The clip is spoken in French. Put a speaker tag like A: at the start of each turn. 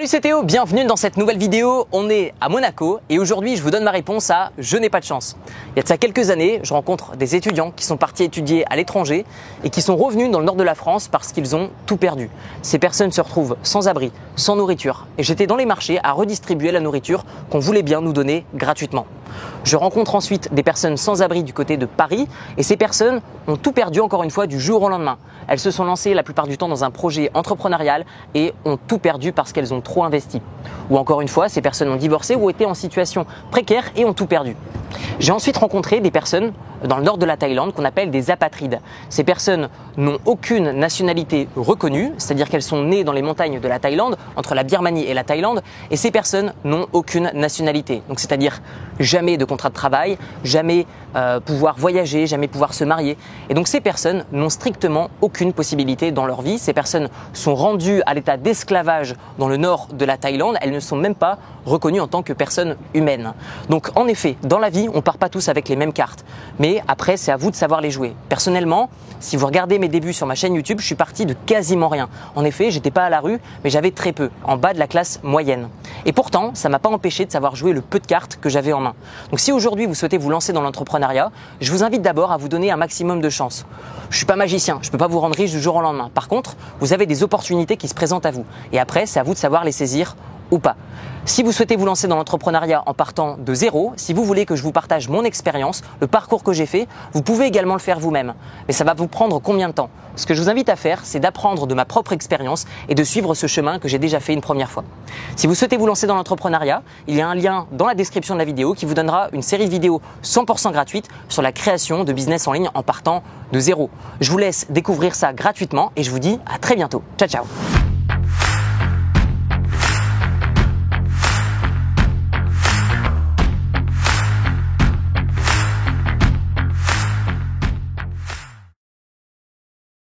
A: Salut c'est Théo, bienvenue dans cette nouvelle vidéo. On est à Monaco et aujourd'hui je vous donne ma réponse à Je n'ai pas de chance. Il y a de ça quelques années, je rencontre des étudiants qui sont partis étudier à l'étranger et qui sont revenus dans le nord de la France parce qu'ils ont tout perdu. Ces personnes se retrouvent sans abri, sans nourriture et j'étais dans les marchés à redistribuer la nourriture qu'on voulait bien nous donner gratuitement. Je rencontre ensuite des personnes sans abri du côté de Paris et ces personnes ont tout perdu encore une fois du jour au lendemain. Elles se sont lancées la plupart du temps dans un projet entrepreneurial et ont tout perdu parce qu'elles ont trop investi. Ou encore une fois, ces personnes ont divorcé ou été en situation précaire et ont tout perdu. J'ai ensuite rencontré des personnes dans le nord de la Thaïlande qu'on appelle des apatrides. Ces personnes n'ont aucune nationalité reconnue, c'est-à-dire qu'elles sont nées dans les montagnes de la Thaïlande, entre la Birmanie et la Thaïlande, et ces personnes n'ont aucune nationalité. Donc c'est-à-dire jamais de contrat de travail, jamais euh, pouvoir voyager, jamais pouvoir se marier. Et donc ces personnes n'ont strictement aucune possibilité dans leur vie. Ces personnes sont rendues à l'état d'esclavage dans le nord de la Thaïlande. Elles ne sont même pas reconnues en tant que personnes humaines. Donc en effet, dans la vie, on part pas tous avec les mêmes cartes. Mais après, c'est à vous de savoir les jouer. Personnellement, si vous regardez mes débuts sur ma chaîne YouTube, je suis parti de quasiment rien. En effet, j'étais pas à la rue, mais j'avais très peu, en bas de la classe moyenne. Et pourtant, ça m'a pas empêché de savoir jouer le peu de cartes que j'avais en main. Donc si aujourd'hui vous souhaitez vous lancer dans l'entrepreneuriat, je vous invite d'abord à vous donner un maximum de chance. Je suis pas magicien, je peux pas vous rendre riche du jour au lendemain. Par contre, vous avez des opportunités qui se présentent à vous. Et après, c'est à vous de savoir les saisir ou pas. Si vous souhaitez vous lancer dans l'entrepreneuriat en partant de zéro, si vous voulez que je vous partage mon expérience, le parcours que j'ai fait, vous pouvez également le faire vous-même. Mais ça va vous prendre combien de temps? Ce que je vous invite à faire, c'est d'apprendre de ma propre expérience et de suivre ce chemin que j'ai déjà fait une première fois. Si vous souhaitez vous lancer dans l'entrepreneuriat, il y a un lien dans la description de la vidéo qui vous donnera une série de vidéos 100% gratuites sur la création de business en ligne en partant de zéro. Je vous laisse découvrir ça gratuitement et je vous dis à très bientôt. Ciao ciao